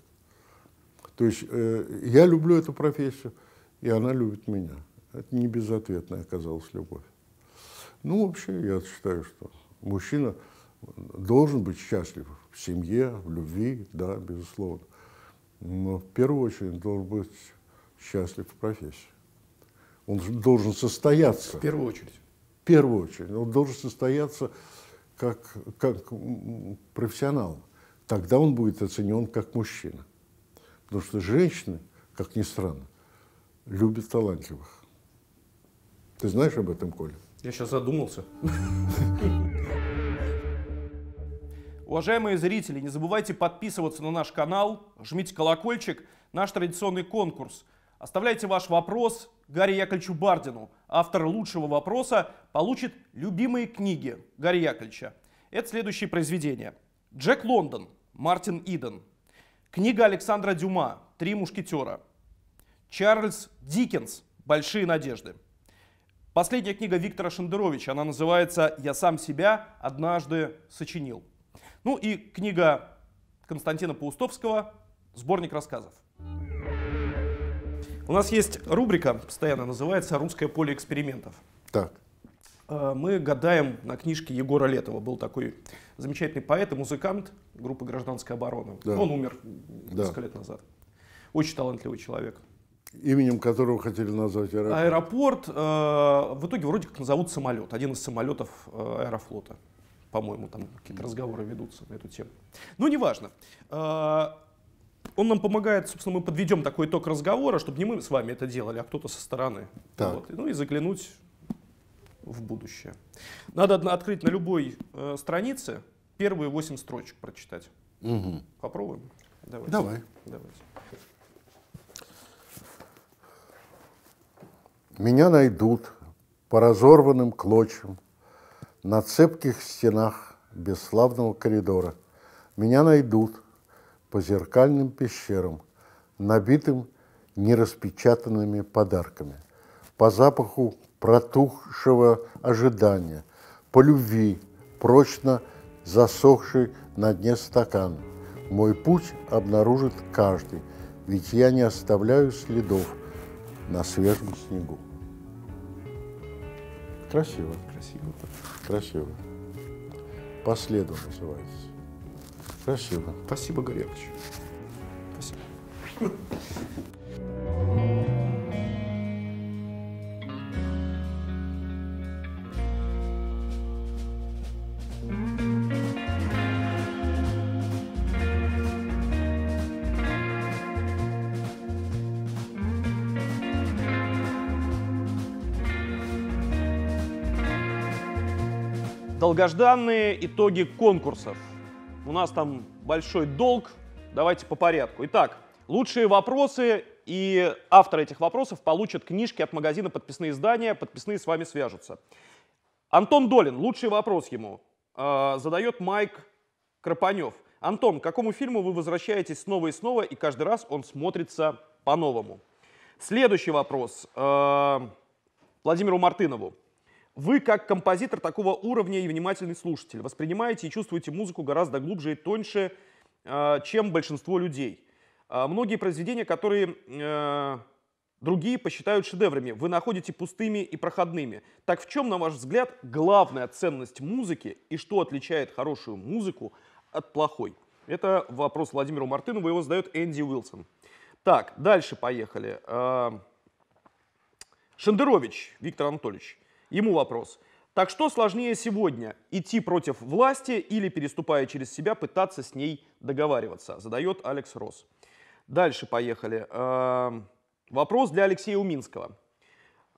То есть э, я люблю эту профессию, и она любит меня. Это не безответная оказалась любовь. Ну, вообще, я считаю, что мужчина должен быть счастлив в семье, в любви, да, безусловно. Но в первую очередь должен быть счастлив в профессии. Он должен состояться. В первую очередь. В первую очередь. Он должен состояться как, как профессионал. Тогда он будет оценен как мужчина. Потому что женщины, как ни странно, любят талантливых. Ты знаешь об этом, Коля? Я сейчас задумался. Уважаемые зрители, не забывайте подписываться на наш канал, жмите колокольчик, наш традиционный конкурс. Оставляйте ваш вопрос Гарри Яковлевичу Бардину. Автор лучшего вопроса получит любимые книги Гарри Яковлевича. Это следующие произведения. Джек Лондон, Мартин Иден. Книга Александра Дюма «Три мушкетера». Чарльз Диккенс «Большие надежды». Последняя книга Виктора Шендеровича, она называется «Я сам себя однажды сочинил». Ну и книга Константина Паустовского «Сборник рассказов». У нас есть рубрика, постоянно называется «Русское поле экспериментов». Так. Э, Мы гадаем на книжке Егора Летова. Был такой замечательный поэт и музыкант группы «Гражданская оборона». Да. Он умер Да. несколько лет назад. Очень талантливый человек. Именем которого хотели назвать аэропорт. Аэропорт э, в итоге вроде как назовут самолет. Один из самолетов э, аэрофлота. По-моему, там какие-то разговоры ведутся на эту тему. Ну, неважно. Э, он нам помогает, собственно, мы подведем такой итог разговора, чтобы не мы с вами это делали, а кто-то со стороны. Так. Вот. Ну и заглянуть в будущее. Надо открыть на любой э, странице первые восемь строчек прочитать. Мгм. Попробуем? Давайте. Давай. Давайте. Меня найдут по разорванным клочьям на цепких стенах бесславного коридора. Меня найдут по зеркальным пещерам, набитым нераспечатанными подарками, по запаху протухшего ожидания, по любви, прочно засохшей на дне стакана. Мой путь обнаружит каждый, ведь я не оставляю следов на свежем снегу. Красиво. Красиво. Красиво. По следу называется. Красиво. Спасибо, Горевич. Спасибо. Долгожданные итоги конкурсов. У нас там большой долг. Давайте по порядку. Итак, лучшие вопросы и авторы этих вопросов получат книжки от магазина «Подписные издания». Подписные с вами свяжутся. Антон Долин, лучший вопрос ему, э, задает Майк Крапанев. Антон, к какому фильму вы возвращаетесь снова и снова, и каждый раз он смотрится по-новому? Следующий вопрос э, Владимиру Мартынову. Вы, как композитор такого уровня и внимательный слушатель, воспринимаете и чувствуете музыку гораздо глубже и тоньше, э, чем большинство людей. А Многие произведения, которые э, другие посчитают шедеврами, вы находите пустыми и проходными. Так в чем, на ваш взгляд, главная ценность музыки и что отличает хорошую музыку от плохой? Это вопрос Владимиру Мартынову, его задает Энди Уилсон. Так, дальше поехали. Э, Шендерович Виктор Анатольевич. Ему вопрос. Так что сложнее сегодня? Идти против власти или, переступая через себя, пытаться с ней договариваться? Задает Алекс Росс. Дальше поехали. Эм, Вопрос для Алексея Уминского.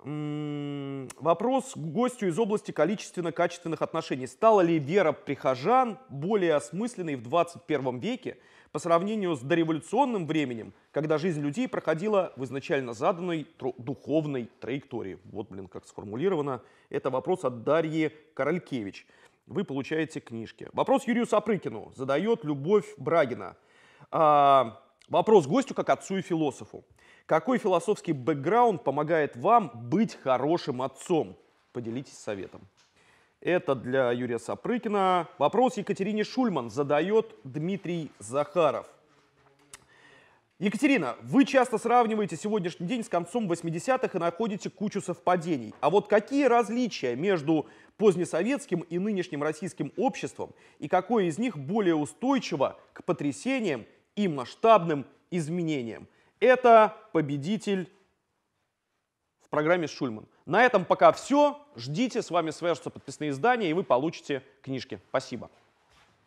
Вопрос к гостю из области количественно-качественных отношений. Стала ли вера прихожан более осмысленной в 21 веке по сравнению с дореволюционным временем, когда жизнь людей проходила в изначально заданной духовной траектории? Вот, блин, как сформулировано. Это вопрос от Дарьи Королькевич. Вы получаете книжки. Вопрос Юрию Сапрыкину задает Любовь Брагина. А, вопрос гостю как отцу и философу. Какой философский бэкграунд помогает вам быть хорошим отцом? Поделитесь советом. Это для Юрия Сапрыкина. Вопрос Екатерине Шульман задает Дмитрий Захаров. Екатерина, вы часто сравниваете сегодняшний день с концом 80-х и находите кучу совпадений. А вот какие различия между позднесоветским и нынешним российским обществом и какое из них более устойчиво к потрясениям и масштабным изменениям? Это победитель в программе Шульман. На этом пока все. Ждите, с вами свяжутся подписные издания, и вы получите книжки. Спасибо.